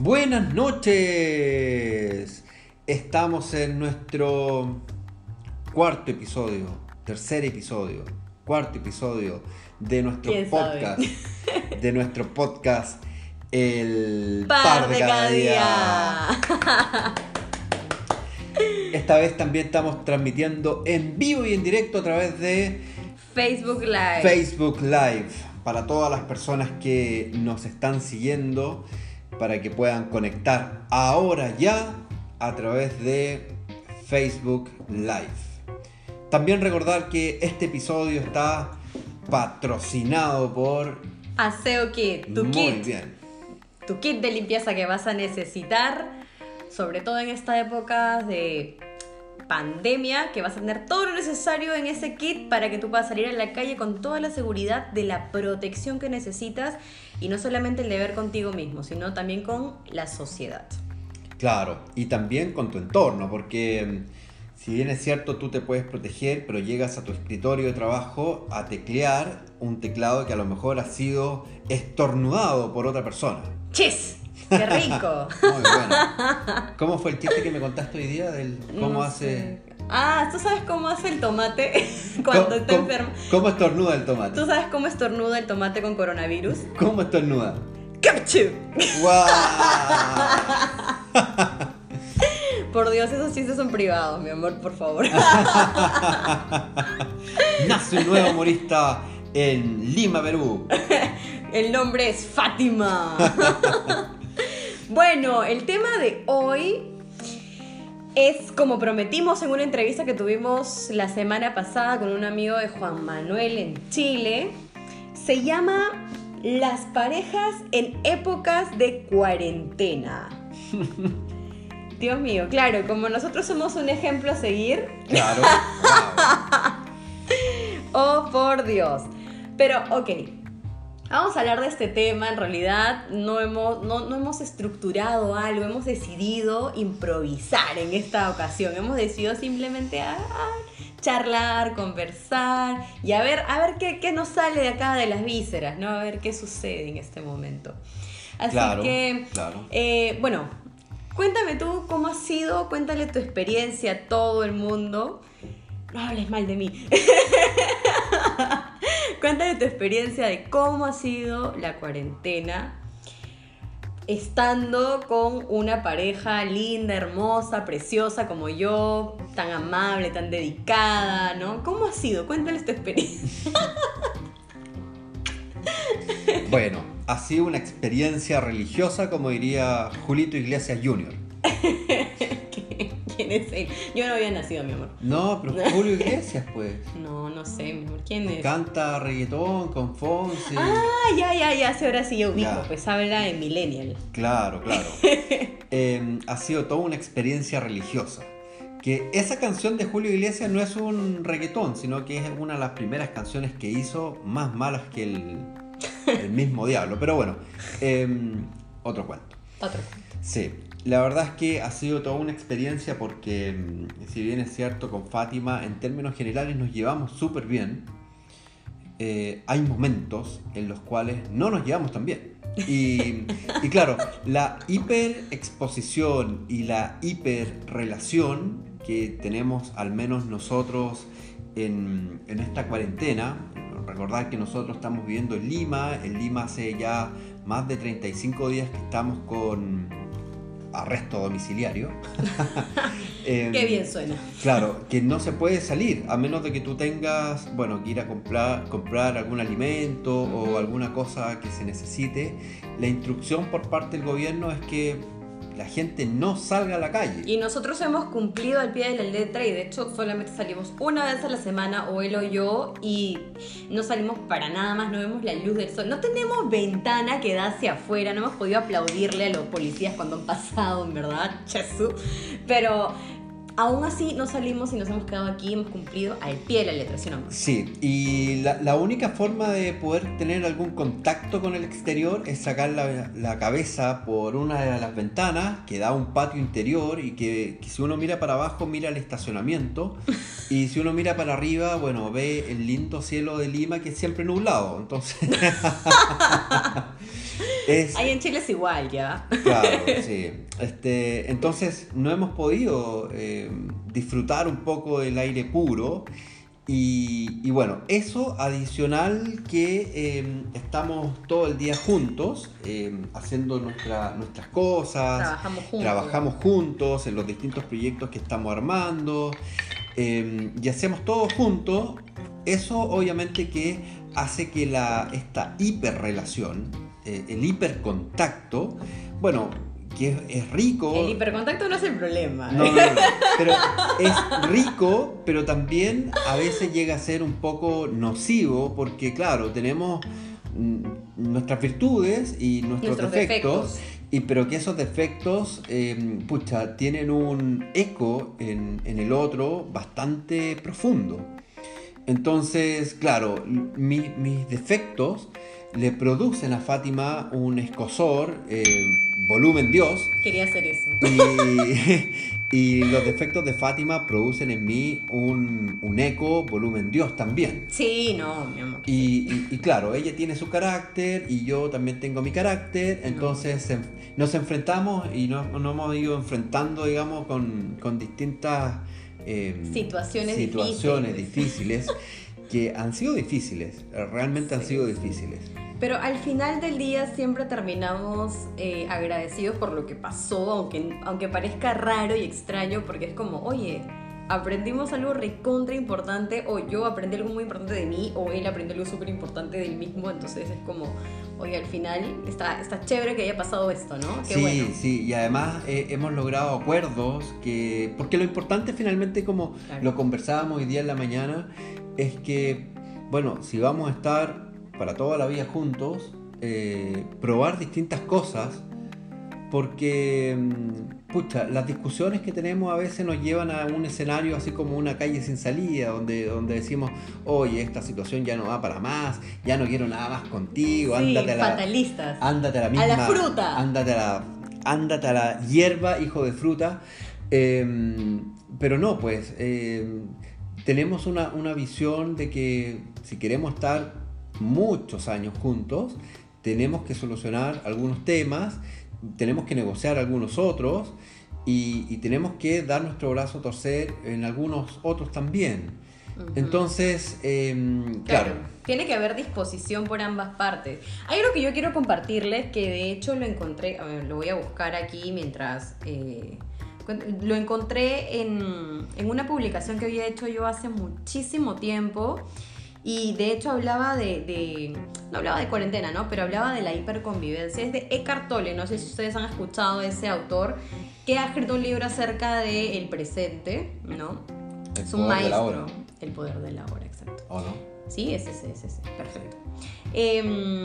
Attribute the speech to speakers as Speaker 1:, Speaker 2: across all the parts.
Speaker 1: Buenas noches. Estamos en nuestro cuarto episodio, tercer episodio, cuarto episodio de nuestro podcast. De nuestro podcast El
Speaker 2: Par de cada día.
Speaker 1: Esta vez también estamos transmitiendo en vivo y en directo a través de
Speaker 2: Facebook Live.
Speaker 1: Facebook Live para todas las personas que nos están siguiendo para que puedan conectar ahora ya a través de Facebook Live. También recordar que este episodio está patrocinado por
Speaker 2: Aseo Kit, tu
Speaker 1: Muy
Speaker 2: kit.
Speaker 1: bien.
Speaker 2: Tu kit de limpieza que vas a necesitar, sobre todo en esta época de pandemia, que vas a tener todo lo necesario en ese kit para que tú puedas salir a la calle con toda la seguridad de la protección que necesitas y no solamente el deber contigo mismo, sino también con la sociedad.
Speaker 1: Claro, y también con tu entorno, porque mm, si bien es cierto tú te puedes proteger, pero llegas a tu escritorio de trabajo a teclear un teclado que a lo mejor ha sido estornudado por otra persona.
Speaker 2: ¡Chis! ¡Qué rico!
Speaker 1: Muy bueno. ¿Cómo fue el chiste que me contaste hoy día del cómo
Speaker 2: No
Speaker 1: hace
Speaker 2: sé. Ah, ¿tú sabes cómo hace el tomate cuando
Speaker 1: ¿Cómo-
Speaker 2: está enfermo?
Speaker 1: ¿Cómo estornuda el tomate?
Speaker 2: ¿Tú sabes cómo estornuda el tomate con coronavirus?
Speaker 1: ¿Cómo estornuda?
Speaker 2: ¡Capchu!
Speaker 1: ¡Guau!
Speaker 2: Por Dios, esos chistes son privados, mi amor, por favor.
Speaker 1: Nace un nuevo humorista en Lima, Perú.
Speaker 2: El nombre es Fátima. Bueno, el tema de hoy es como prometimos en una entrevista que tuvimos la semana pasada con un amigo de Juan Manuel en Chile. Se llama Las parejas en épocas de cuarentena. Dios mío, claro, como nosotros somos un ejemplo a seguir,
Speaker 1: Claro. claro.
Speaker 2: Oh, por Dios. Pero, ok. Vamos a hablar de este tema. En realidad, no hemos, no, no hemos estructurado algo. Hemos decidido improvisar en esta ocasión. Hemos decidido simplemente ah, ah, charlar, conversar y a ver, a ver qué, qué nos sale de acá de las vísceras, ¿no? A ver qué sucede en este momento. Así
Speaker 1: Claro,
Speaker 2: que,
Speaker 1: claro.
Speaker 2: eh, bueno, cuéntame tú cómo ha sido, cuéntale tu experiencia a todo el mundo. No hables mal de mí. Cuéntame tu experiencia de cómo ha sido la cuarentena estando con una pareja linda, hermosa, preciosa como yo, tan amable, tan dedicada, ¿no? ¿Cómo ha sido? Cuéntales tu experiencia.
Speaker 1: Bueno, ha sido una experiencia religiosa, como diría Julito Iglesias Jr.
Speaker 2: ¿Quién es él? Yo no había nacido, mi amor.
Speaker 1: No, pero Julio Iglesias, pues.
Speaker 2: No, no sé, mi amor. ¿Quién es?
Speaker 1: Canta reggaetón con Fonsi.
Speaker 2: Ah, ya, ya, ya, sí, ahora sí yo ubico, pues habla en millennial.
Speaker 1: Claro, claro. Eh, ha sido toda una experiencia religiosa. Que esa canción de Julio Iglesias no es un reggaetón, sino que es una de las primeras canciones que hizo más malas que el, el mismo diablo. Pero bueno, eh, otro cuento.
Speaker 2: Otro.
Speaker 1: Sí, la verdad es que ha sido toda una experiencia porque, mm, si bien es cierto, con Fátima en términos generales nos llevamos súper bien, eh, hay momentos en los cuales no nos llevamos tan bien. Y, y claro, la hiperexposición y la hiperrelación que tenemos al menos nosotros en, en esta cuarentena, recordar que nosotros estamos viviendo en Lima, en Lima hace ya más de 35 días que estamos con arresto domiciliario. Em,
Speaker 2: Qué bien suena.
Speaker 1: Claro, que no se puede salir a menos de que tú tengas, bueno, que ir a comprar, comprar algún alimento o alguna cosa que se necesite. La instrucción por parte del gobierno es que la gente no salga a la calle.
Speaker 2: Y nosotros hemos cumplido al pie de la letra y de hecho solamente salimos una vez a la semana, o él o yo, y no salimos para nada más, no vemos la luz del sol. No tenemos ventana que da hacia afuera, no hemos podido aplaudirle a los policías cuando han pasado, en verdad, Jesús. Pero aún así no salimos y nos hemos quedado aquí, hemos cumplido al pie de la letra, ¿sí o no?
Speaker 1: Sí, y la, la única forma de poder tener algún contacto con el exterior es sacar la, la cabeza por una de las ventanas que da a un patio interior y que, que si uno mira para abajo mira el estacionamiento y si uno mira para arriba, bueno, ve el lindo cielo de Lima que es siempre nublado. Entonces, Es,
Speaker 2: Ahí en Chile es igual, ¿ya?
Speaker 1: Claro, sí. Este, entonces no hemos podido eh, disfrutar un poco del aire puro. Y, y bueno, eso adicional que eh, estamos todo el día juntos, eh, haciendo nuestra- nuestras cosas,
Speaker 2: Trabajamos juntos.
Speaker 1: trabajamos juntos en los distintos proyectos que estamos armando eh, y hacemos todo juntos, eso obviamente que hace que la, esta hiperrelación, eh, el hipercontacto, bueno, que es, es rico.
Speaker 2: El hipercontacto no es el problema.
Speaker 1: No, no. Pero es rico, pero también a veces llega a ser un poco nocivo porque, claro, tenemos mm, nuestras virtudes y nuestros,
Speaker 2: Nuestros
Speaker 1: defectos,
Speaker 2: defectos.
Speaker 1: Y, pero que esos defectos, eh, pucha, tienen un eco en, en el otro bastante profundo. Entonces, claro, mi- mis defectos le producen a Fátima un escosor, eh, volumen Dios,
Speaker 2: Quería hacer eso.
Speaker 1: y, y los defectos de Fátima producen en mí un, un eco, volumen Dios también.
Speaker 2: Sí, no, mi amor.
Speaker 1: Y, y- y claro, ella tiene su carácter y yo también tengo mi carácter, entonces nos enfrentamos y nos, nos hemos ido enfrentando, digamos, con, con distintas eh,
Speaker 2: Situaciones
Speaker 1: situaciones difíciles que han sido difíciles, realmente han sido difíciles.
Speaker 2: Pero al final del día siempre terminamos eh, agradecidos por lo que pasó, aunque, aunque parezca raro y extraño, porque es como, oye, aprendimos algo recontra importante, o yo aprendí algo muy importante de mí, o él aprendió algo súper importante del mismo, entonces es como, oye, al final está, está chévere que haya pasado esto, ¿no? Qué
Speaker 1: sí,
Speaker 2: bueno.
Speaker 1: sí, y además eh, hemos logrado acuerdos que, porque lo importante finalmente, como
Speaker 2: Claro.
Speaker 1: lo conversábamos hoy día en la mañana, es que, bueno, si vamos a estar para toda la vida juntos, eh, probar distintas cosas, porque, mm, pucha, las discusiones que tenemos a veces nos llevan a un escenario así como una calle sin salida, donde, donde decimos, oye, esta situación ya no va para más, ya no quiero nada más contigo,
Speaker 2: Sí,
Speaker 1: ándate a la...
Speaker 2: fatalistas.
Speaker 1: Ándate a la misma.
Speaker 2: A la fruta.
Speaker 1: Ándate a la, ándate a la hierba, hijo de fruta. Eh, pero no, pues eh, tenemos una, una visión de que si queremos estar muchos años juntos, tenemos que solucionar algunos temas, tenemos que negociar algunos otros y, y tenemos que dar nuestro brazo a torcer en algunos otros también. Entonces, eh, claro.
Speaker 2: Tiene que haber disposición por ambas partes. Hay algo que yo quiero compartirles que de hecho lo encontré, ver, lo voy a buscar aquí mientras... eh, lo encontré en, en una publicación que había hecho yo hace muchísimo tiempo y de hecho hablaba de, de- no hablaba de cuarentena, ¿no? Pero hablaba de la hiperconvivencia. Es de Eckhart Tolle, no sé si ustedes han escuchado a ese autor, que ha escrito un libro acerca del presente, ¿no?
Speaker 1: El
Speaker 2: es un
Speaker 1: poder de la
Speaker 2: maestro.
Speaker 1: hora.
Speaker 2: El poder de la hora, exacto.
Speaker 1: ¿O no?
Speaker 2: Sí, es ese, es ese. Perfecto. Em,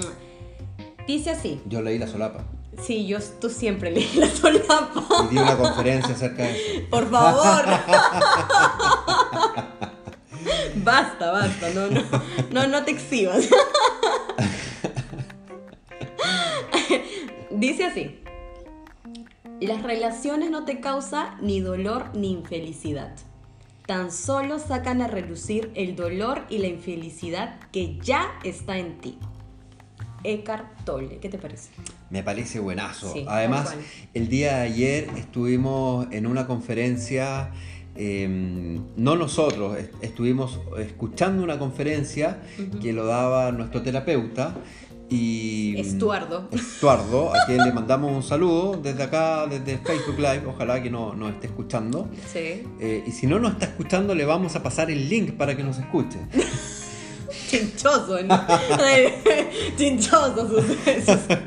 Speaker 2: dice así.
Speaker 1: Yo leí la solapa.
Speaker 2: Sí, yo, tú siempre lees la solapa.
Speaker 1: y di una conferencia acerca de eso.
Speaker 2: Por favor. basta, basta. No, no, no, no te exhibas. Dice así. Las relaciones no te causan ni dolor ni infelicidad. Tan solo sacan a relucir el dolor y la infelicidad que ya está en ti. Eckhart Tolle, ¿qué te parece?
Speaker 1: Me parece buenazo.
Speaker 2: Sí,
Speaker 1: Además, el día de ayer estuvimos en una conferencia, eh, no nosotros, est- estuvimos escuchando una conferencia que lo daba nuestro terapeuta. Y,
Speaker 2: Estuardo.
Speaker 1: Estuardo, a quien le mandamos un saludo desde acá, desde Facebook Live, ojalá que no- nos esté escuchando.
Speaker 2: Sí.
Speaker 1: Eh, y si no nos está escuchando, le vamos a pasar el link para que nos escuche.
Speaker 2: Chinchoso, ¿no? Chinchoso sus, sus,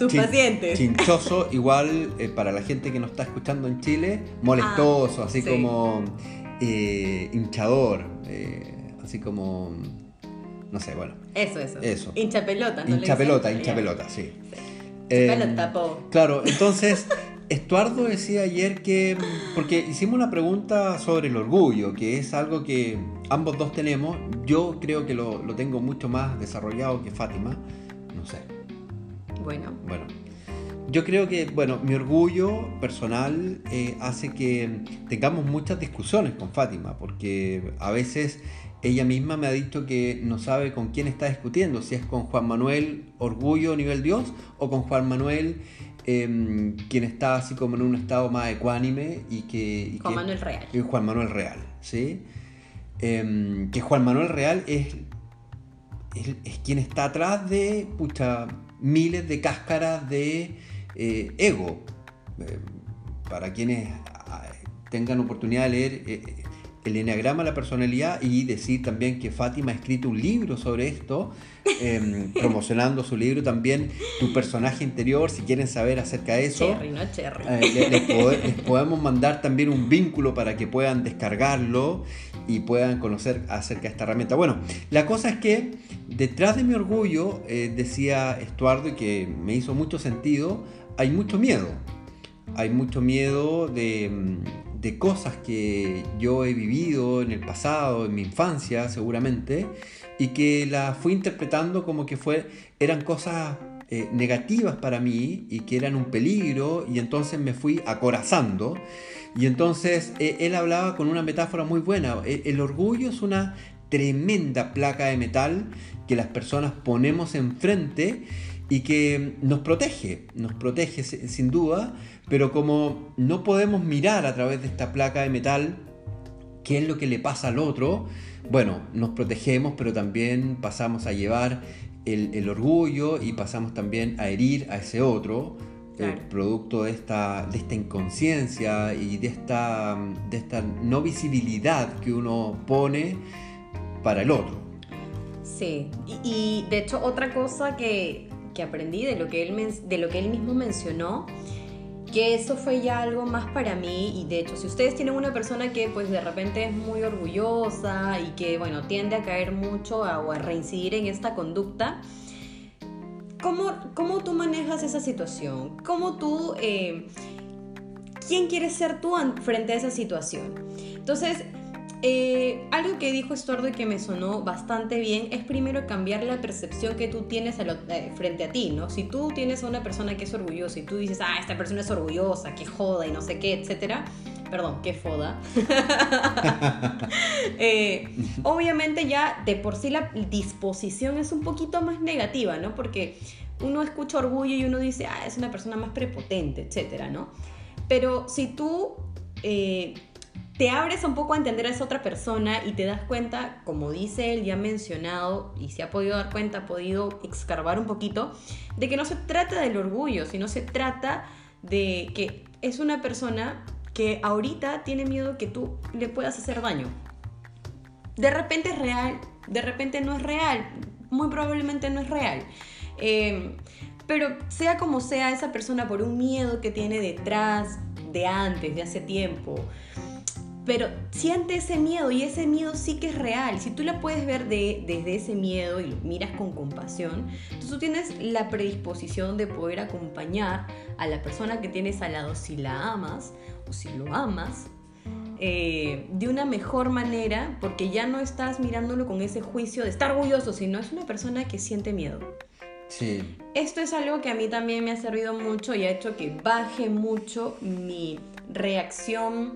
Speaker 2: sus
Speaker 1: Chin-
Speaker 2: pacientes.
Speaker 1: Chinchoso, igual eh, para la gente que nos está escuchando en Chile, molestoso,
Speaker 2: Ah,
Speaker 1: así
Speaker 2: sí.
Speaker 1: como eh, hinchador, eh, así como, no sé, bueno,
Speaker 2: Eso, eso.
Speaker 1: Eso.
Speaker 2: Hincha pelota, ¿no?
Speaker 1: hincha pelota, hincha pelota, sí.
Speaker 2: Hincha
Speaker 1: Eh,
Speaker 2: pelota, po.
Speaker 1: Claro, entonces, Estuardo decía ayer que, porque hicimos una pregunta sobre el orgullo, que es algo que ambos dos tenemos, yo creo que lo, lo tengo mucho más desarrollado que Fátima, no sé.
Speaker 2: Bueno,
Speaker 1: Bueno, yo creo que, bueno, mi orgullo personal eh, hace que tengamos muchas discusiones con Fátima, porque a veces ella misma me ha dicho que no sabe con quién está discutiendo, si es con Juan Manuel Orgullo nivel Dios o con Juan Manuel em, quien está así como en un estado más ecuánime y que...
Speaker 2: Juan Manuel Real.
Speaker 1: Y Juan Manuel Real, ¿sí? Em, que Juan Manuel Real es, es, quien está atrás de pucha, miles de cáscaras de eh, ego. Em, para quienes ah, tengan oportunidad de leer eh, el Enneagrama la personalidad y decir también que Fátima ha escrito un libro sobre esto, em, promocionando su libro también, Tu personaje interior, si quieren saber acerca de eso.
Speaker 2: Cherry, no cherry.
Speaker 1: Eh, les, podemos mandar también un vínculo para que puedan descargarlo y puedan conocer acerca de esta herramienta. Bueno, la cosa es que detrás de mi orgullo, eh, decía Estuardo, y que me hizo mucho sentido, hay mucho miedo. Hay mucho miedo de de cosas que yo he vivido en el pasado, en mi infancia seguramente, y que las fui interpretando como que fue, eran cosas eh, negativas para mí y que eran un peligro, y entonces me fui acorazando. Y entonces eh, él hablaba con una metáfora muy buena. E, el orgullo es una tremenda placa de metal que las personas ponemos enfrente y que nos protege, nos protege sin duda, pero como no podemos mirar a través de esta placa de metal qué es lo que le pasa al otro, bueno, nos protegemos, pero también pasamos a llevar el, orgullo y pasamos también a herir a ese otro, eh, producto de esta, de esta inconsciencia y de esta, de esta no visibilidad que uno pone para el otro.
Speaker 2: Sí, y, de hecho otra cosa que, que aprendí de lo que, él, de lo que él mismo mencionó que eso fue ya algo más para mí y de hecho si ustedes tienen una persona que pues de repente es muy orgullosa y que bueno tiende a caer mucho o a reincidir en esta conducta, ¿cómo, cómo tú manejas esa situación? ¿Cómo tú... Eh, ¿Quién quieres ser tú frente a esa situación? Entonces, eh, algo que dijo Estuardo y que me sonó bastante bien es primero cambiar la percepción que tú tienes eh, frente a ti, ¿no? Si tú tienes a una persona que es orgullosa y tú dices, ah, esta persona es orgullosa, que joda y no sé qué, etcétera, perdón, qué foda. Eh, obviamente ya de por sí la disposición es un poquito más negativa, ¿no? Porque uno escucha orgullo y uno dice, ah, es una persona más prepotente, etcétera, ¿no? Pero si tú te abres un poco a entender a esa otra persona y te das cuenta, como dice él, ya mencionado, y se ha podido dar cuenta, ha podido excarbar un poquito, de que no se trata del orgullo, sino se trata de que es una persona que ahorita tiene miedo que tú le puedas hacer daño. De repente es real, de repente no es real, muy probablemente no es real. Em, pero sea como sea esa persona por un miedo que tiene detrás, de antes, de hace tiempo, pero siente ese miedo y ese miedo sí que es real. Si tú la puedes ver de, desde ese miedo y lo miras con compasión, entonces tú tienes la predisposición de poder acompañar a la persona que tienes al lado si la amas o si lo amas. Eh, de una mejor manera porque ya no estás mirándolo con ese juicio de estar orgulloso, sino es una persona que siente miedo.
Speaker 1: Sí.
Speaker 2: Esto es algo que a mí también me ha servido mucho y ha hecho que baje mucho mi reacción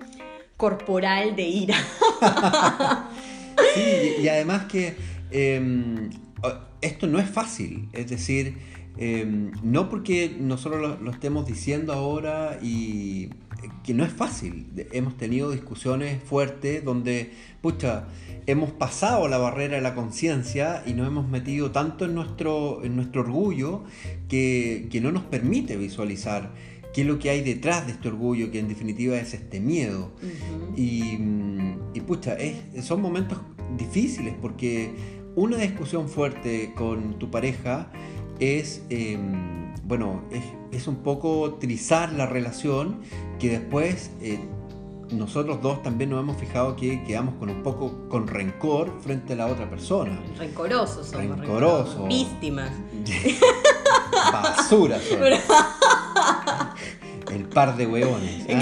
Speaker 2: corporal de ira.
Speaker 1: sí, y, además que em, esto no es fácil, es decir, em, no porque nosotros lo, estemos diciendo ahora y que no es fácil. Hemos tenido discusiones fuertes donde, pucha, hemos pasado la barrera de la conciencia y nos hemos metido tanto en nuestro, en nuestro orgullo que, que no nos permite visualizar qué es lo que hay detrás de este orgullo, que en definitiva es este miedo. y, y, pucha, son momentos difíciles porque una discusión fuerte con tu pareja es, em, bueno, es, un poco trizar la relación que después... Eh, nosotros dos también nos hemos fijado que quedamos con un poco con rencor frente a la otra persona.
Speaker 2: Rencorosos somos.
Speaker 1: Rencorosos.
Speaker 2: Víctimas.
Speaker 1: Basura El par de huevones. ¿ah?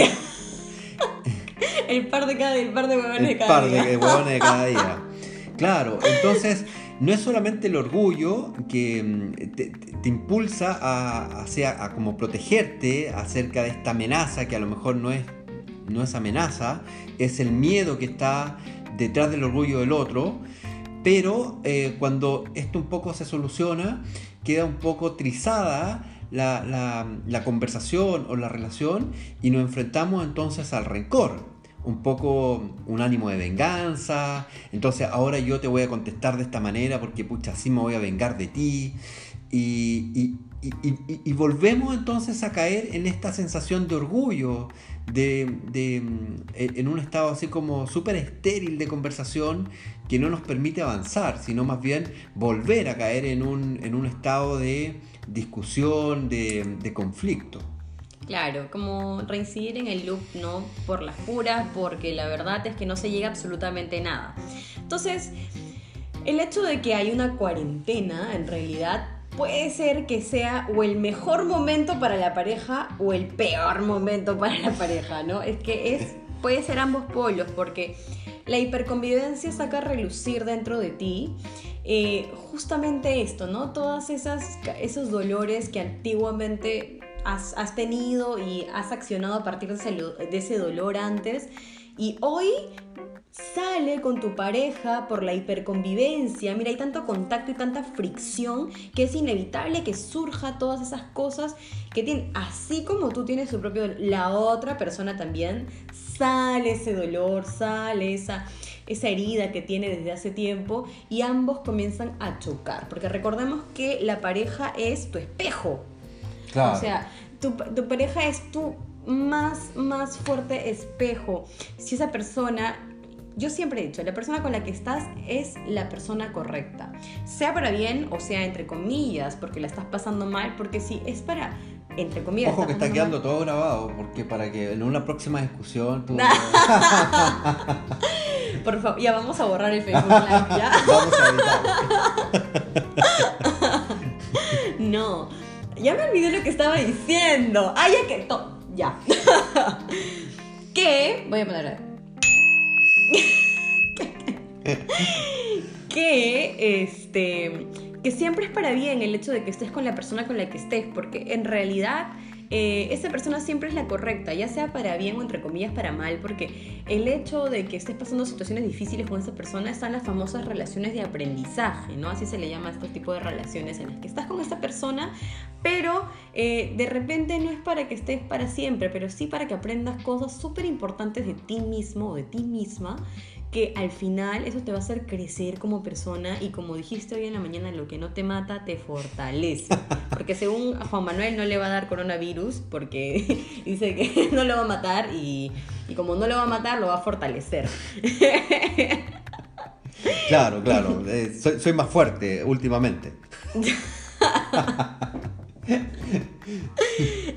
Speaker 2: el par de cada el par de huevones
Speaker 1: de cada día. El par de huevones de cada día. Claro, entonces no es solamente el orgullo que mm, te, impulsa a, a, a, como protegerte acerca de esta amenaza que a lo mejor no es, no es amenaza, es el miedo que está detrás del orgullo del otro, pero eh, cuando esto un poco se soluciona, queda un poco trizada la, la, conversación o la relación y nos enfrentamos entonces al rencor un poco un ánimo de venganza. Entonces ahora yo te voy a contestar de esta manera porque pucha, así me voy a vengar de ti. Y, y, volvemos entonces a caer en esta sensación de orgullo, de, mm, en un estado así como súper estéril de conversación que no nos permite avanzar, sino más bien volver a caer en un, en un estado de discusión, de conflicto.
Speaker 2: Claro, como reincidir en el loop, ¿no? Por las puras, porque la verdad es que no se llega absolutamente nada. Entonces, el hecho de que hay una cuarentena, en realidad, puede ser que sea o el mejor momento para la pareja o el peor momento para la pareja, ¿no? Es que es, puede ser ambos polos, porque la hiperconvivencia saca a relucir dentro de ti eh, justamente esto, ¿no? Todas esas esos dolores que antiguamente has, tenido y has accionado a partir de ese, dolor antes y hoy sale con tu pareja por la hiperconvivencia. Mira, hay tanto contacto y tanta fricción que es inevitable que surja todas esas cosas que tienen, así como tú tienes su propio, la otra persona también sale ese dolor, sale esa esa herida que tiene desde hace tiempo y ambos comienzan a chocar, porque recordemos que la pareja es tu espejo. O sea, tu, tu pareja es tu más, más fuerte espejo. Si esa persona yo siempre he dicho, la persona con la que estás es la persona correcta. Sea para bien o sea entre comillas, porque la estás pasando mal, porque si es para, entre comillas...
Speaker 1: Ojo que está quedando todo grabado, porque para que en una próxima discusión tú...
Speaker 2: Por favor, ya vamos a borrar el Facebook Live, ¿ya? vamos a no, ya me olvidé lo que estaba diciendo. Ah, ya que... ya. que... Voy a poner... que este que siempre es para bien el hecho de que estés con la persona con la que estés, porque en realidad eh, esa persona siempre es la correcta, ya sea para bien o entre comillas para mal, porque el hecho de que estés pasando situaciones difíciles con esa persona están las famosas relaciones de aprendizaje, ¿no? Así se le llama a este tipo de relaciones en las que estás con esta persona, pero eh, de repente no es para que estés para siempre, pero sí para que aprendas cosas súper importantes de ti mismo o de ti misma que al final eso te va a hacer crecer como persona y como dijiste hoy en la mañana, lo que no te mata te fortalece. Porque según Juan Manuel no le va a dar coronavirus porque dice que no lo va a matar y, como no lo va a matar lo va a fortalecer.
Speaker 1: Claro, claro, eh, soy, más fuerte últimamente.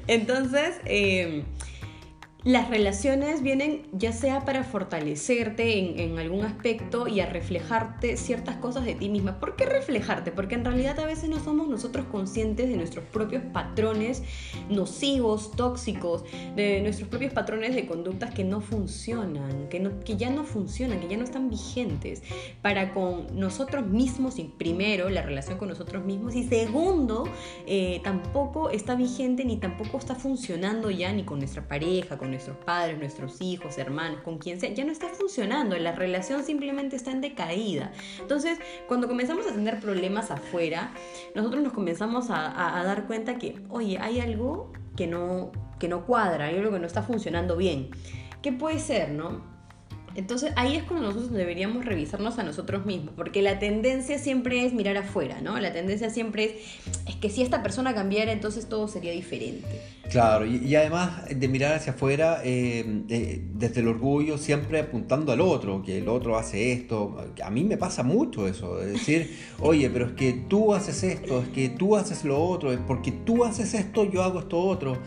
Speaker 2: Entonces, eh, las relaciones vienen ya sea para fortalecerte en, algún aspecto y a reflejarte ciertas cosas de ti misma. ¿Por qué reflejarte? Porque en realidad a veces no somos nosotros conscientes de nuestros propios patrones nocivos, tóxicos, de nuestros propios patrones de conductas que no funcionan, que, no, que ya no funcionan, que ya no están vigentes. Para con nosotros mismos, y primero, la relación con nosotros mismos, y segundo, eh, tampoco está vigente ni tampoco está funcionando ya ni con nuestra pareja, con nuestros padres, nuestros hijos, hermanos, con quien sea, ya no está funcionando, la relación simplemente está en decaída. Entonces, cuando comenzamos a tener problemas afuera, nosotros nos comenzamos a, dar cuenta que, oye, hay algo que no, que no cuadra, hay algo que no está funcionando bien. ¿Qué puede ser, no? Entonces ahí es cuando nosotros deberíamos revisarnos a nosotros mismos, porque la tendencia siempre es mirar afuera, ¿no? La tendencia siempre es, es que si esta persona cambiara, entonces todo sería diferente.
Speaker 1: Claro, y, además de mirar hacia afuera, eh, eh, desde el orgullo, siempre apuntando al otro, que el otro hace esto. A mí me pasa mucho eso, es decir, oye, pero es que tú haces esto, es que tú haces lo otro, es porque tú haces esto, yo hago esto otro.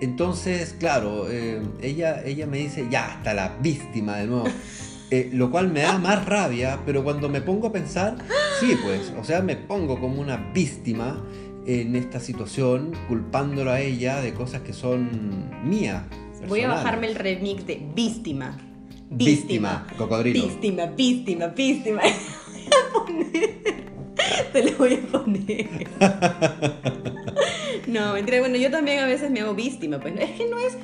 Speaker 1: Entonces, claro, eh, ella, ella me dice, ya, está la víctima de nuevo. Eh, lo cual me da más rabia, pero cuando me pongo a pensar, sí, pues, o sea, me pongo como una víctima en esta situación, culpándola a ella de cosas que son mías.
Speaker 2: Voy a bajarme el remix de víctima.
Speaker 1: Víctima, cocodrilo.
Speaker 2: Víctima, víctima, víctima. Te lo voy a poner. No, mentira. Bueno, yo también a veces me hago víctima. Pues es que no es.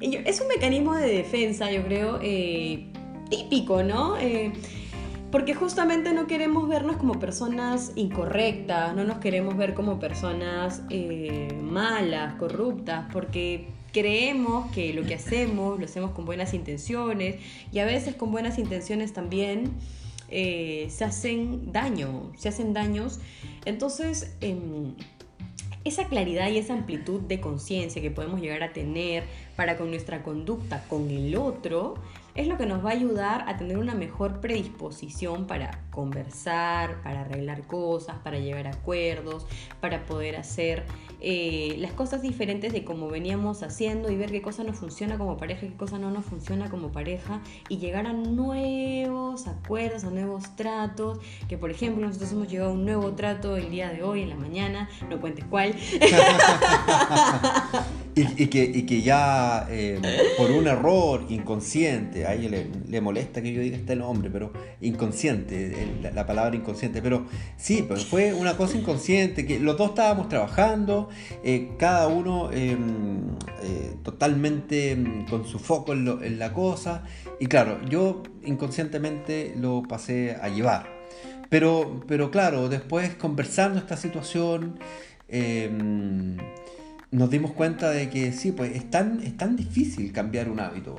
Speaker 2: Es un mecanismo de defensa, yo creo. Eh, típico, ¿no? Eh, porque justamente no queremos vernos como personas incorrectas, no nos queremos ver como personas eh, malas, corruptas, porque creemos que lo que hacemos lo hacemos con buenas intenciones y a veces con buenas intenciones también eh, se hacen daño, se hacen daños. Entonces, em, esa claridad y esa amplitud de conciencia que podemos llegar a tener para con nuestra conducta con el otro es lo que nos va a ayudar a tener una mejor predisposición para conversar, para arreglar cosas, para llegar a acuerdos, para poder hacer eh, las cosas diferentes de como veníamos haciendo y ver qué cosa nos funciona como pareja, qué cosa no nos funciona como pareja y llegar a nuevos acuerdos, a nuevos tratos, que por ejemplo nosotros hemos llegado a un nuevo trato el día de hoy, en la mañana, no cuentes cuál.
Speaker 1: y, que, que, ya eh, por un error inconsciente, a ella le, molesta que yo diga este nombre, pero inconsciente, la, palabra inconsciente, pero sí, pues fue una cosa inconsciente, que los dos estábamos trabajando, eh, cada uno em, eh, totalmente em, con su foco en, la cosa, y claro, yo inconscientemente lo pasé a llevar. Pero, pero claro, después conversando esta situación, em, nos dimos cuenta de que sí, pues es tan, es tan difícil cambiar un hábito.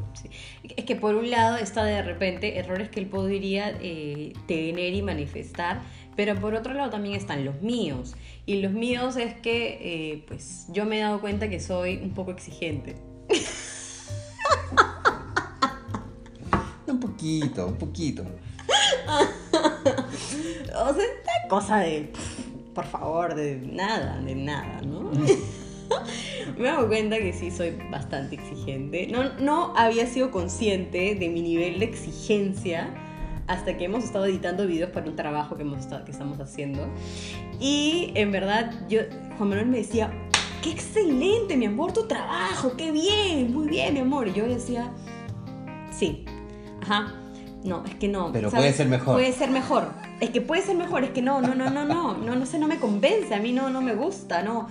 Speaker 2: Es que por un lado está de repente errores que él podría eh, tener y manifestar, pero por otro lado también están los míos. Y los míos es que eh, pues yo me he dado cuenta que soy un poco exigente.
Speaker 1: un poquito, un poquito.
Speaker 2: o sea, esta cosa de, por favor, de nada, de nada, ¿no? me hago cuenta que sí soy bastante exigente. No, no había sido consciente de mi nivel de exigencia hasta que hemos estado editando videos para un trabajo que, hemos estado, que estamos haciendo. Y en verdad, yo, Juan Manuel me decía, qué excelente, mi amor, tu trabajo, qué bien, muy bien, mi amor. Y yo decía, sí, ajá, no, es que no.
Speaker 1: Pero puede ser mejor.
Speaker 2: Puede ser mejor. Es que puede ser mejor, es que no, no, no, no, no, no, no sé, no me convence, a mí no, no me gusta, no.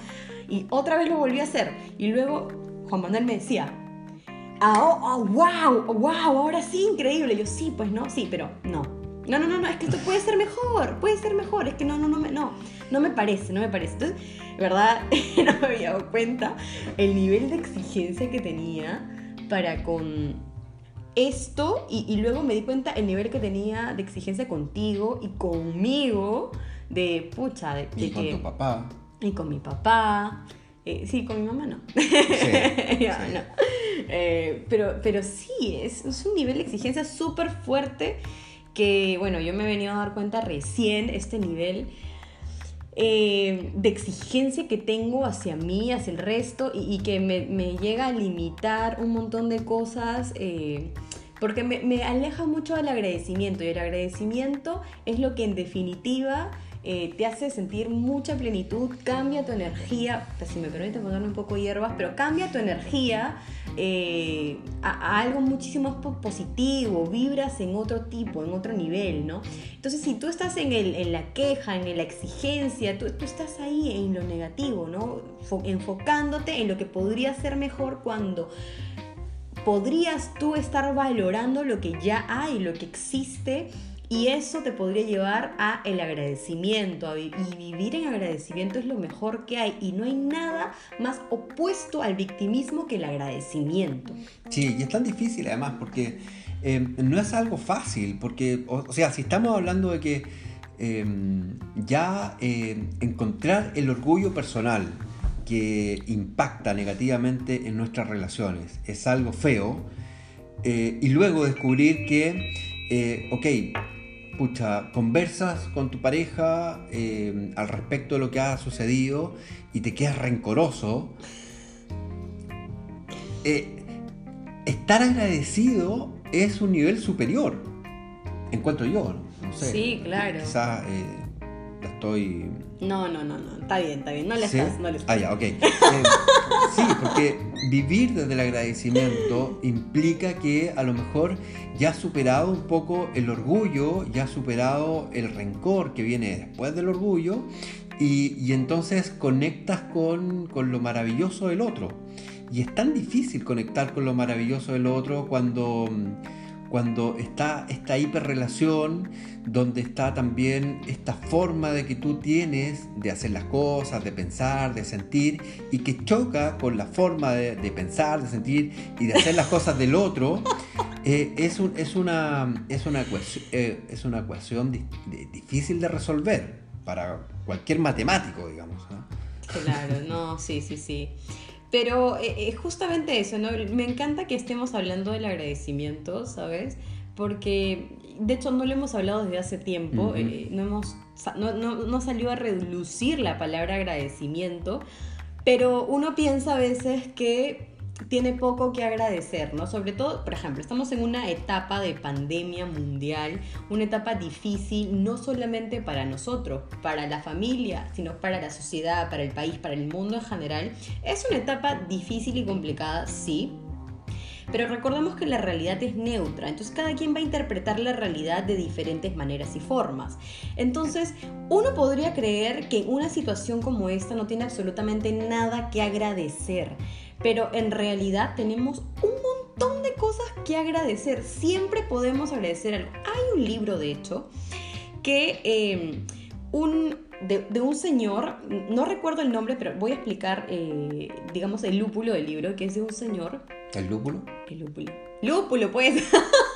Speaker 2: Y otra vez lo volví a hacer. Y luego Juan Manuel me decía, ah, oh, wow, wow, ahora sí, increíble. yo, sí, pues no, sí, pero no. No, no, no, no, es que esto puede ser mejor, puede ser mejor, es que no, no, no, me, no, no me parece, no me parece. Entonces, verdad, no me había dado cuenta el nivel de exigencia que tenía para con esto y, y, luego me di cuenta el nivel que tenía de exigencia contigo y conmigo de pucha, de,
Speaker 1: y con tu papá.
Speaker 2: Y con mi papá. Eh, sí, con mi mamá no. Sí, no. Eh, pero, pero sí, es, es, un nivel de exigencia súper fuerte que, bueno, yo me he venido a dar cuenta recién este nivel eh, de exigencia que tengo hacia mí, hacia el resto y, que me, me, llega a limitar un montón de cosas. porque me, me aleja mucho del agradecimiento y el agradecimiento es lo que en definitiva eh, te hace sentir mucha plenitud, cambia tu energía, si me permite ponerme un poco hierbas, pero cambia tu energía eh, a, algo muchísimo más positivo, vibras en otro tipo, en otro nivel, ¿no? Entonces, si tú estás en, el, en la queja, en la exigencia, tú, tú, estás ahí en lo negativo, ¿no? enfocándote en lo que podría ser mejor cuando podrías tú estar valorando lo que ya hay, lo que existe y eso te podría llevar a el agradecimiento. y vivir en agradecimiento es lo mejor que hay. Y no hay nada más opuesto al victimismo que el agradecimiento.
Speaker 1: Sí, y es tan difícil además porque em, no es algo fácil. Porque, o, sea, si estamos hablando de que em, ya em, encontrar el orgullo personal que impacta negativamente en nuestras relaciones es algo feo. Eh, y luego descubrir que, eh, ok, conversas con tu pareja eh, al respecto de lo que ha sucedido y te quedas rencoroso, eh, estar agradecido es un nivel superior, encuentro yo, ¿no? sé.
Speaker 2: Sí, claro.
Speaker 1: Quizás eh, estoy...
Speaker 2: No, no, no, no, está bien, está bien, no le estás, no le estás.
Speaker 1: Ah, ya, ok. sí, porque vivir desde el agradecimiento implica que a lo mejor ya has superado un poco el orgullo, ya has superado el rencor que viene después del orgullo y, entonces conectas con, con, lo maravilloso del otro. Y es tan difícil conectar con lo maravilloso del otro cuando, cuando está esta hiperrelación, donde está también esta forma de que tú tienes de hacer las cosas, de pensar, de sentir, y que choca con la forma de, pensar, de sentir y de hacer las cosas del otro, eh, es, es, una, es, una ecuación, eh, es una ecuación difícil de resolver para cualquier matemático, digamos.
Speaker 2: Claro, no, sí, sí, sí. Pero eh, eh, justamente eso, ¿no? Me encanta que estemos hablando del agradecimiento, ¿sabes? Porque de hecho no lo hemos hablado desde hace tiempo, eh, no, hemos, no, no, salió a relucir la palabra agradecimiento, pero uno piensa a veces que tiene poco que agradecer, ¿no? Sobre todo, por ejemplo, estamos en una etapa de pandemia mundial, una etapa difícil no solamente para nosotros, para la familia, sino para la sociedad, para el país, para el mundo en general. Es una etapa difícil y complicada, sí, pero recordemos que la realidad es neutra, entonces cada quien va a interpretar la realidad de diferentes maneras y formas. Entonces, uno podría creer que una situación como esta no tiene absolutamente nada que agradecer pero en realidad tenemos un montón de cosas que agradecer. Siempre podemos agradecer algo. Hay un libro, de hecho, que em, un, de, un señor, no recuerdo el nombre, pero voy a explicar, eh, digamos, el lúpulo del libro, que es de un señor.
Speaker 1: ¿El lúpulo?
Speaker 2: El lúpulo. Lúpulo, pues.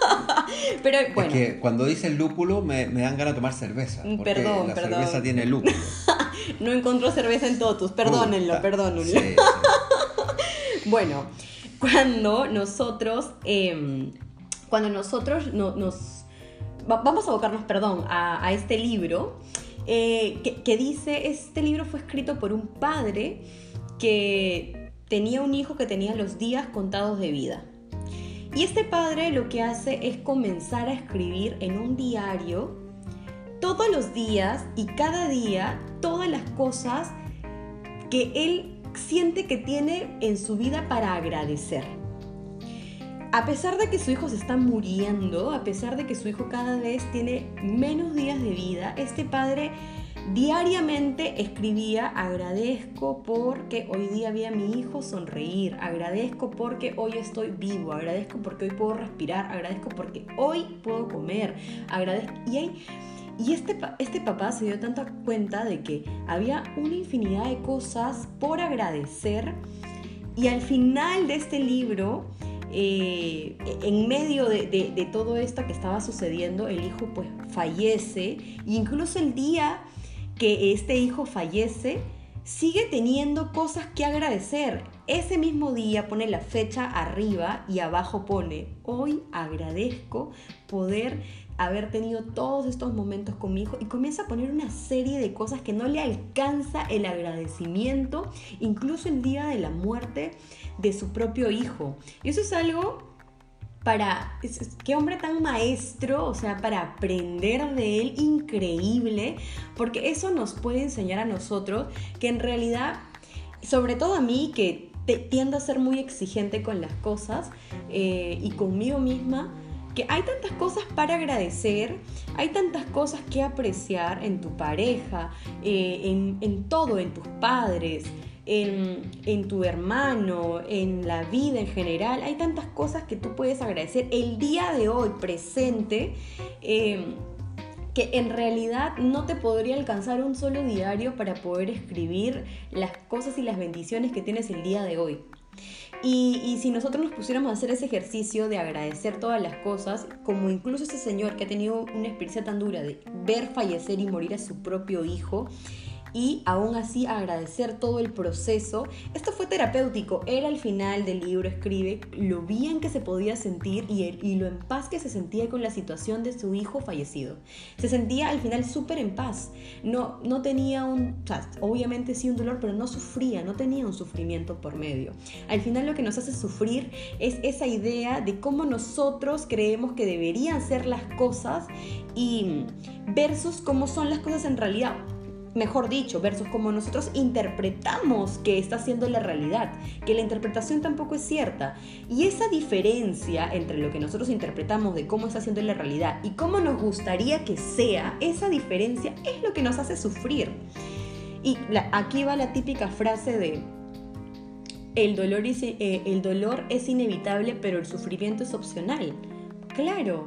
Speaker 2: pero bueno.
Speaker 1: Es que cuando dicen lúpulo me, me, dan ganas de tomar cerveza. Porque perdón, la cerveza tiene lúpulo.
Speaker 2: no encontró cerveza en totus, perdónenlo, perdónenlo. Bueno, cuando nosotros, em, cuando nosotros nos... vamos a abocarnos, perdón, a, este libro, eh, que, que dice, este libro fue escrito por un padre que tenía un hijo que tenía los días contados de vida. Y este padre lo que hace es comenzar a escribir en un diario todos los días y cada día todas las cosas que él siente que tiene en su vida para agradecer. A pesar de que su hijo se está muriendo, a pesar de que su hijo cada vez tiene menos días de vida, este padre diariamente escribía agradezco porque hoy día vi a mi hijo sonreír, agradezco porque hoy estoy vivo, agradezco porque hoy puedo respirar, agradezco porque hoy puedo comer, agradezco y hay y este, este papá se dio tanta cuenta de que había una infinidad de cosas por agradecer y al final de este libro, eh, en medio de, de, todo esto que estaba sucediendo, el hijo pues fallece e incluso el día que este hijo fallece, sigue teniendo cosas que agradecer. Ese mismo día pone la fecha arriba y abajo pone, hoy agradezco poder haber tenido todos estos momentos con mi hijo y comienza a poner una serie de cosas que no le alcanza el agradecimiento, incluso el día de la muerte de su propio hijo. Y eso es algo para, qué hombre tan maestro, o sea, para aprender de él, increíble, porque eso nos puede enseñar a nosotros que en realidad, sobre todo a mí, que tiendo a ser muy exigente con las cosas eh, y conmigo misma, que hay tantas cosas para agradecer, hay tantas cosas que apreciar en tu pareja, eh, en, todo, en tus padres, en, tu hermano, en la vida en general. Hay tantas cosas que tú puedes agradecer el día de hoy presente. Em, que en realidad no te podría alcanzar un solo diario para poder escribir las cosas y las bendiciones que tienes el día de hoy. Y, si nosotros nos pusiéramos a hacer ese ejercicio de agradecer todas las cosas, como incluso ese señor que ha tenido una experiencia tan dura de ver fallecer y morir a su propio hijo, y aún así agradecer todo el proceso. Esto fue terapéutico. Él al final del libro escribe lo bien que se podía sentir y, y lo en paz que se sentía con la situación de su hijo fallecido. Se sentía al final súper en paz. No, no tenía un, obviamente sí un dolor, pero no sufría, no tenía un sufrimiento por medio. Al final lo que nos hace sufrir es esa idea de cómo nosotros creemos que deberían ser las cosas y versus cómo son las cosas en realidad mejor dicho, versus como nosotros interpretamos que está siendo la realidad, que la interpretación tampoco es cierta. Y esa diferencia entre lo que nosotros interpretamos de cómo está siendo la realidad y cómo nos gustaría que sea, esa diferencia es lo que nos hace sufrir. Y aquí va la típica frase de, eh, el dolor es inevitable, pero el sufrimiento es opcional. Claro,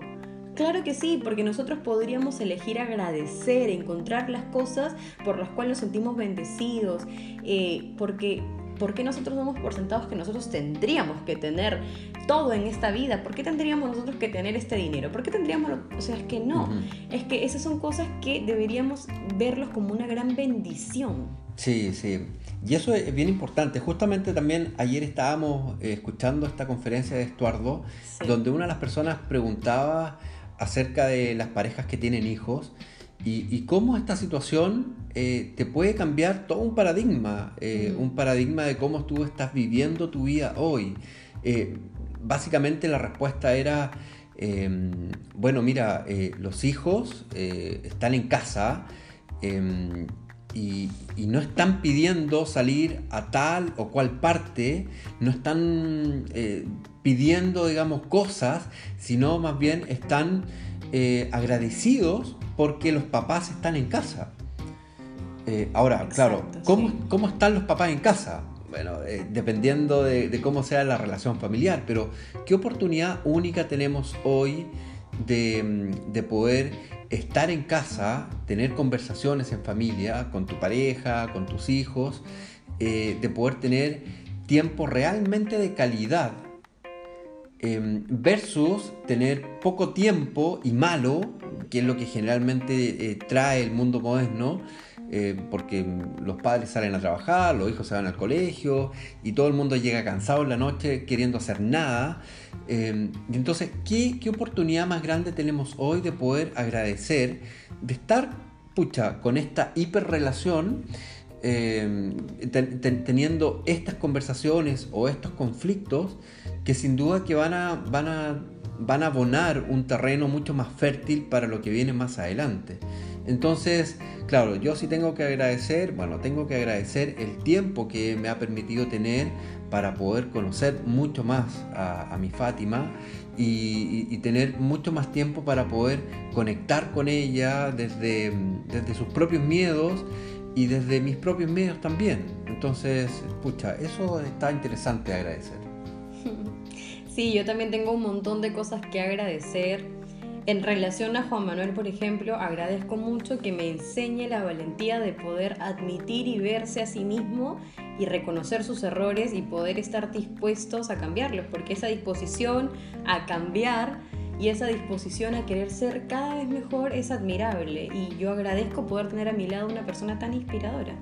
Speaker 2: Claro que sí, porque nosotros podríamos elegir agradecer, encontrar las cosas por las cuales nos sentimos bendecidos, eh, porque ¿por qué nosotros damos por sentados que nosotros tendríamos que tener todo en esta vida? ¿Por qué tendríamos nosotros que tener este dinero? ¿Por qué tendríamos, o sea, es que no, es que esas son cosas que deberíamos verlos como una gran bendición.
Speaker 1: Sí, sí. Y eso es bien importante. Justamente también ayer estábamos eh, escuchando esta conferencia de Estuardo, donde una de las personas preguntaba acerca de las parejas que tienen hijos y, cómo esta situación eh, te puede cambiar todo un paradigma, eh, un paradigma de cómo tú estás viviendo tu vida hoy. Eh, básicamente la respuesta era, em, bueno, mira, los hijos están en casa em, y, no están pidiendo salir a tal o cual parte, no están pidiendo, digamos, cosas, sino más bien están eh, agradecidos porque los papás están en casa. Eh, ahora, claro, ¿cómo, están los papás en casa? Bueno, eh, dependiendo de, cómo sea la relación familiar, pero ¿qué oportunidad única tenemos hoy de, mm, de poder estar en casa, tener conversaciones en familia, con tu pareja, con tus hijos, de poder tener tiempo realmente de calidad Em, versus tener poco tiempo y malo, que es lo que generalmente eh, trae el mundo moderno, eh, porque los padres salen a trabajar, los hijos se van al colegio y todo el mundo llega cansado en la noche queriendo hacer nada. Em, y entonces, ¿qué, ¿qué, oportunidad más grande tenemos hoy de poder agradecer, de estar, pucha, con esta hiperrelación? Eh, teniendo estas conversaciones o estos conflictos que sin duda que van a, van a, van a abonar un terreno mucho más fértil para lo que viene más adelante. Entonces, claro, yo sí tengo que agradecer, bueno, tengo que agradecer el tiempo que me ha permitido tener para poder conocer mucho más a, mi Fátima y, tener mucho más tiempo para poder conectar con ella desde, desde sus propios miedos y desde mis propios medios también. Entonces, pucha, eso está interesante agradecer.
Speaker 2: Sí, yo también tengo un montón de cosas que agradecer. En relación a Juan Manuel, por ejemplo, agradezco mucho que me enseñe la valentía de poder admitir y verse a sí mismo y reconocer sus errores y poder estar dispuestos a cambiarlos, porque esa disposición a cambiar y esa disposición a querer ser cada vez mejor es admirable y yo agradezco poder tener a mi lado una persona tan inspiradora.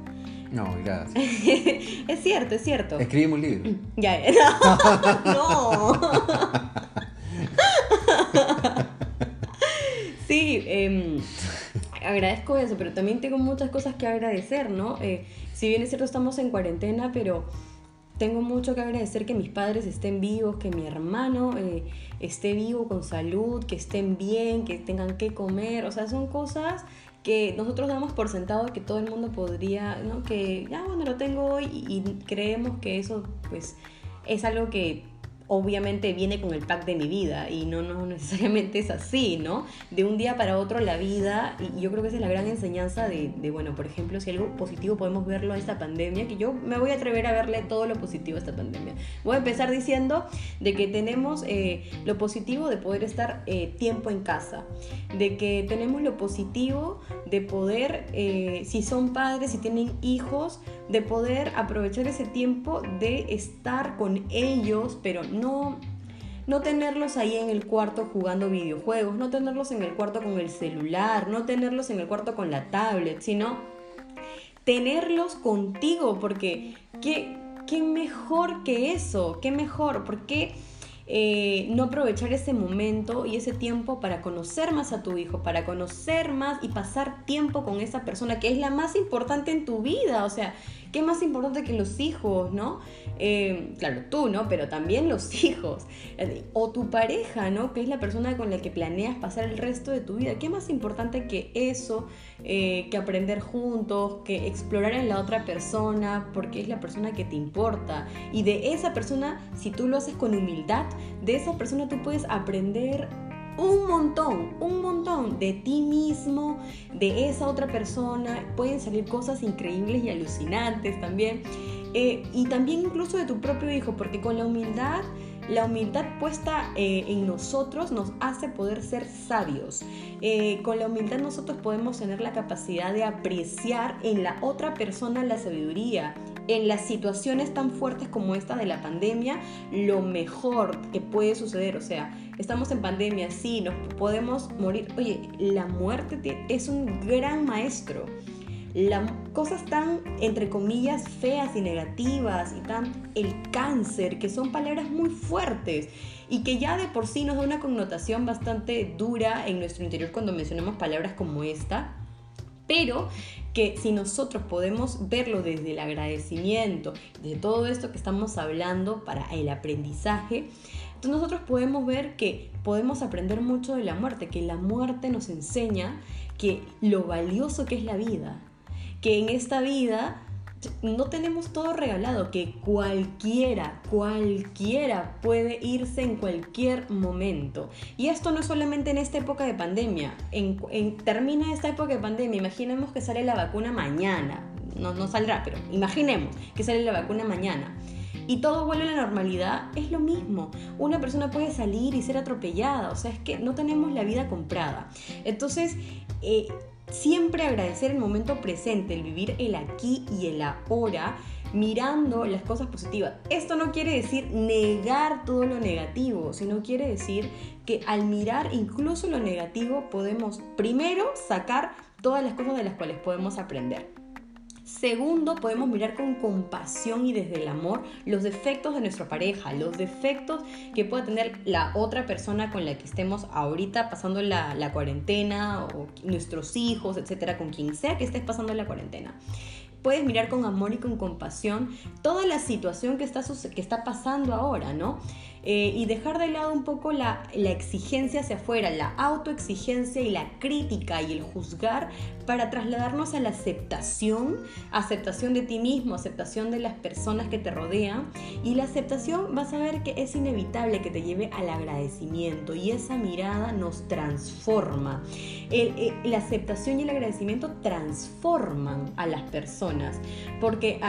Speaker 1: No, gracias.
Speaker 2: es cierto, es cierto.
Speaker 1: Escribimos un libro.
Speaker 2: Ya, no. sí, em, agradezco eso, pero también tengo muchas cosas que agradecer, ¿no? Eh, si bien es cierto, estamos en cuarentena, pero tengo mucho que agradecer que mis padres estén vivos, que mi hermano eh, esté vivo con salud, que estén bien, que tengan que comer. O sea, son cosas que nosotros damos por sentado que todo el mundo podría, ¿no? Que ya, bueno, lo tengo hoy y, creemos que eso, pues, es algo que obviamente viene con el pack de mi vida y no, no necesariamente es así, ¿no? De un día para otro la vida, y yo creo que esa es la gran enseñanza de, bueno, por ejemplo, si algo positivo podemos verlo a esta pandemia, que yo me voy a atrever a verle todo lo positivo a esta pandemia. Voy a empezar diciendo de que tenemos eh, lo positivo de poder estar eh, tiempo en casa, de que tenemos lo positivo de poder, eh, si son padres, si tienen hijos, de poder aprovechar ese tiempo de estar con ellos, pero no, no tenerlos ahí en el cuarto jugando videojuegos, no tenerlos en el cuarto con el celular, no tenerlos en el cuarto con la tablet, sino tenerlos contigo, porque qué, qué mejor que eso, qué mejor, porque eh, no aprovechar ese momento y ese tiempo para conocer más a tu hijo, para conocer más y pasar tiempo con esa persona que es la más importante en tu vida. O sea, ¿qué más importante que los hijos, no? Eh, claro, tú, ¿no? Pero también los hijos. O tu pareja, ¿no? Que es la persona con la que planeas pasar el resto de tu vida. ¿Qué más importante que eso? Eh, que aprender juntos, que explorar en la otra persona, porque es la persona que te importa. Y de esa persona, si tú lo haces con humildad, de esa persona tú puedes aprender un montón, un montón de ti mismo, de esa otra persona. Pueden salir cosas increíbles y alucinantes también. Eh, y también incluso de tu propio hijo, porque con la humildad La humildad puesta eh, en nosotros nos hace poder ser sabios. Eh, con la humildad nosotros podemos tener la capacidad de apreciar en la otra persona la sabiduría. En las situaciones tan fuertes como esta de la pandemia, lo mejor que puede suceder, o sea, estamos en pandemia, sí, nos podemos morir. Oye, la muerte es un gran maestro las cosas tan, entre comillas, feas y negativas y tan el cáncer, que son palabras muy fuertes y que ya de por sí nos da una connotación bastante dura en nuestro interior cuando mencionamos palabras como esta, pero que si nosotros podemos verlo desde el agradecimiento, de todo esto que estamos hablando para el aprendizaje, entonces nosotros podemos ver que podemos aprender mucho de la muerte, que la muerte nos enseña que lo valioso que es la vida, que en esta vida no tenemos todo regalado, que cualquiera, cualquiera puede irse en cualquier momento. Y esto no es solamente en esta época de pandemia. En, termina esta época de pandemia, imaginemos que sale la vacuna mañana. No, no saldrá, pero imaginemos que sale la vacuna mañana. Y todo vuelve a la normalidad, es lo mismo. Una persona puede salir y ser atropellada, o sea, es que no tenemos la vida comprada. Entonces, eh, Siempre agradecer el momento presente, el vivir el aquí y el ahora, mirando las cosas positivas. Esto no quiere decir negar todo lo negativo, sino quiere decir que al mirar incluso lo negativo podemos primero sacar todas las cosas de las cuales podemos aprender. Segundo, podemos mirar con compasión y desde el amor los defectos de nuestra pareja, los defectos que pueda tener la otra persona con la que estemos ahorita pasando la, la cuarentena o nuestros hijos, etcétera, con quien sea que estés pasando la cuarentena puedes mirar con amor y con compasión toda la situación que está, que está pasando ahora, ¿no? Eh, y dejar de lado un poco la, exigencia hacia afuera, la autoexigencia y la crítica y el juzgar para trasladarnos a la aceptación, aceptación de ti mismo, aceptación de las personas que te rodean y la aceptación vas a ver que es inevitable que te lleve al agradecimiento y esa mirada nos transforma. Eh, la aceptación y el agradecimiento transforman a las personas porque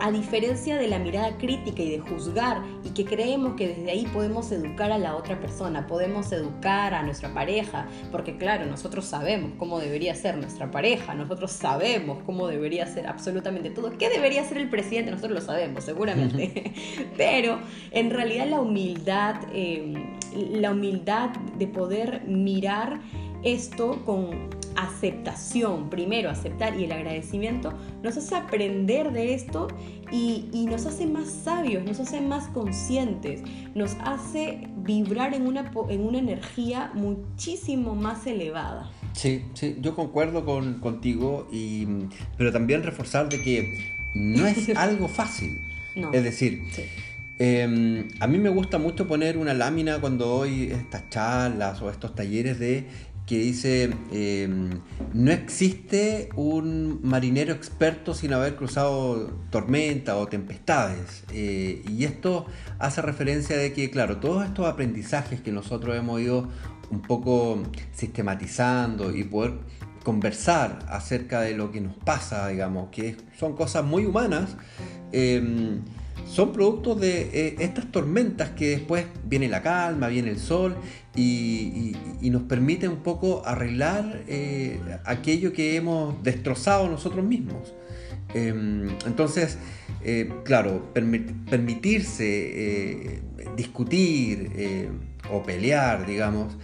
Speaker 2: a diferencia de la mirada crítica y de juzgar y que creemos que desde ahí podemos educar a la otra persona, podemos educar a nuestra pareja, porque claro, nosotros sabemos cómo debería ser nuestra pareja, nosotros sabemos cómo debería ser absolutamente todo, qué debería ser el presidente, nosotros lo sabemos seguramente, pero en realidad la humildad, eh, la humildad de poder mirar esto con aceptación, primero aceptar y el agradecimiento, nos hace aprender de esto y, nos hace más sabios, nos hace más conscientes, nos hace vibrar en una, en una energía muchísimo más elevada.
Speaker 1: Sí, sí, yo concuerdo con, contigo, y, pero también reforzar de que no es algo fácil. Es decir, em, a mí me gusta mucho poner una lámina cuando doy estas charlas o estos talleres de que dice, em, no existe un marinero experto sin haber cruzado tormenta o tempestades. Eh, y esto hace referencia de que, claro, todos estos aprendizajes que nosotros hemos ido un poco sistematizando y poder conversar acerca de lo que nos pasa, digamos, que son cosas muy humanas, em, son productos de eh, estas tormentas que después viene la calma, viene el sol y, nos permite un poco arreglar eh, aquello que hemos destrozado nosotros mismos. Em, entonces, eh, claro, permitirse discutir o pelear, digamos,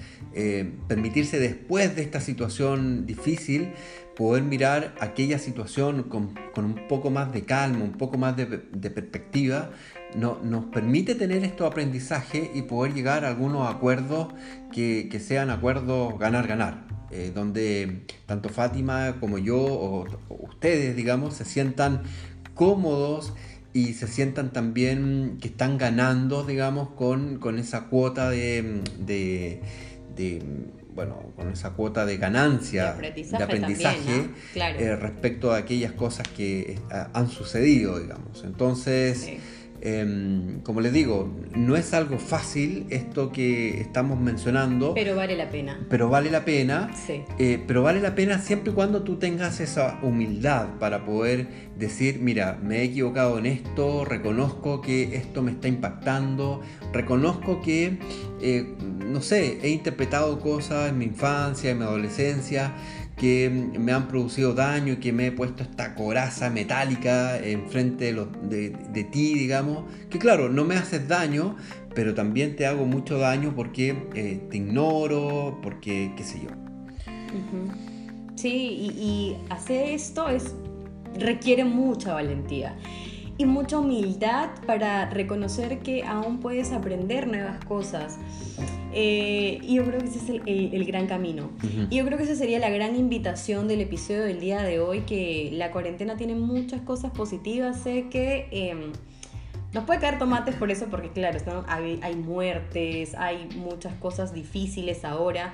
Speaker 1: permitirse después de esta situación difícil, poder mirar aquella situación con, un poco más de calma, un poco más de, perspectiva, no, nos permite tener estos aprendizajes y poder llegar a algunos acuerdos que, sean acuerdos ganar-ganar, eh, donde tanto Fátima como yo o, ustedes, digamos, se sientan cómodos y se sientan también que están ganando, digamos, con, esa cuota de bueno, con esa cuota de ganancia, de aprendizaje, eh, respecto a aquellas cosas que eh, han sucedido, digamos. Entonces, Em, como les digo, no es algo fácil esto que estamos mencionando.
Speaker 2: Pero vale la pena.
Speaker 1: Pero vale la pena.
Speaker 2: Sí.
Speaker 1: Eh, pero vale la pena siempre y cuando tú tengas esa humildad para poder decir, mira, me he equivocado en esto, reconozco que esto me está impactando, reconozco que, eh, no sé, he interpretado cosas en mi infancia, en mi adolescencia, que me han producido daño y que me he puesto esta coraza metálica enfrente de, de, ti, digamos, que claro, no me haces daño, pero también te hago mucho daño porque eh, te ignoro, porque qué sé yo.
Speaker 2: Sí, y, y hacer esto es requiere mucha valentía y mucha humildad para reconocer que aún puedes aprender nuevas cosas. Eh, y yo creo que ese es el, gran camino. Y yo creo que esa sería la gran invitación del episodio del día de hoy, que la cuarentena tiene muchas cosas positivas. Sé que... Em, nos puede caer tomates por eso, porque claro, hay, hay, muertes, hay muchas cosas difíciles ahora,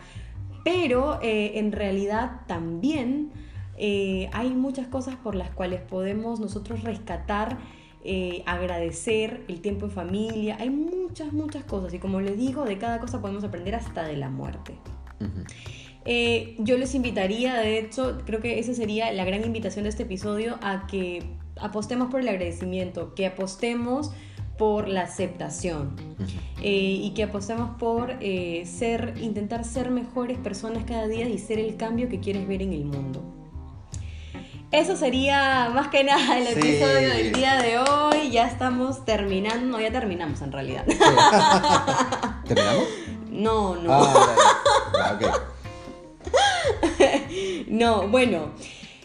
Speaker 2: pero eh, en realidad también eh, hay muchas cosas por las cuales podemos nosotros rescatar, eh, agradecer el tiempo en familia. Hay muchas, muchas cosas. Y como les digo, de cada cosa podemos aprender hasta de la muerte. Eh, yo les invitaría, de hecho, creo que esa sería la gran invitación de este episodio, a que apostemos por el agradecimiento, que apostemos por la aceptación y que apostemos por ser, intentar ser mejores personas cada día y ser el cambio que quieres ver en el mundo. Eso sería más que nada el episodio del día de hoy. Ya estamos terminando. No, ya terminamos en realidad.
Speaker 1: ¿Terminamos?
Speaker 2: No, no. Ah, no, bueno.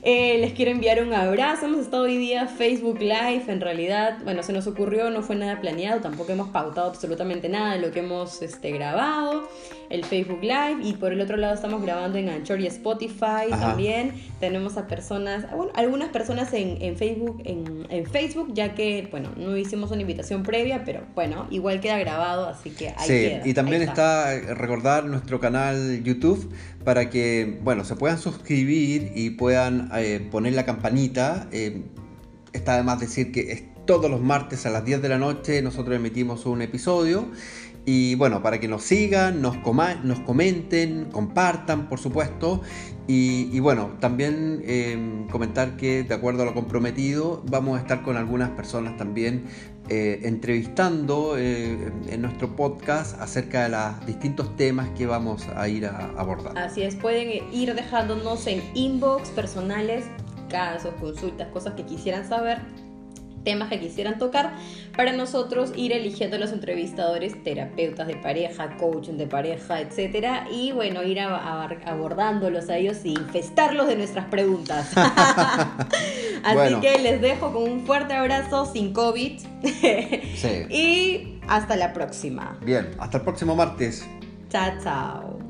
Speaker 2: Eh, les quiero enviar un abrazo. Hemos estado hoy día Facebook Live. En realidad, bueno, se nos ocurrió, no fue nada planeado. Tampoco hemos pautado absolutamente nada de lo que hemos este, grabado. El Facebook Live. Y por el otro lado, estamos grabando en Anchor y Spotify también. Tenemos a personas, bueno, algunas personas en, Facebook, en, Facebook, ya que, bueno, no hicimos una invitación previa, pero bueno, igual queda grabado, así que ahí
Speaker 1: sí, Y también está. está recordar nuestro canal YouTube para que, bueno, se puedan suscribir y puedan eh, poner la campanita. Eh, está además decir que es todos los martes a las 10 de la noche nosotros emitimos un episodio. Y bueno, para que nos sigan, nos, nos comenten, compartan, por supuesto. Y, bueno, también em, comentar que de acuerdo a lo comprometido, vamos a estar con algunas personas también eh, entrevistando eh, en nuestro podcast acerca de los distintos temas que vamos a ir a abordar.
Speaker 2: Así es, pueden ir dejándonos en inbox personales casos, consultas, cosas que quisieran saber temas que quisieran tocar para nosotros ir eligiendo los entrevistadores, terapeutas de pareja, coaching de pareja, etcétera, y bueno, ir abordándolos a ellos y infestarlos de nuestras preguntas. Así que les dejo con un fuerte abrazo sin COVID. y hasta la próxima.
Speaker 1: Bien, hasta el próximo martes.
Speaker 2: Chao, chao.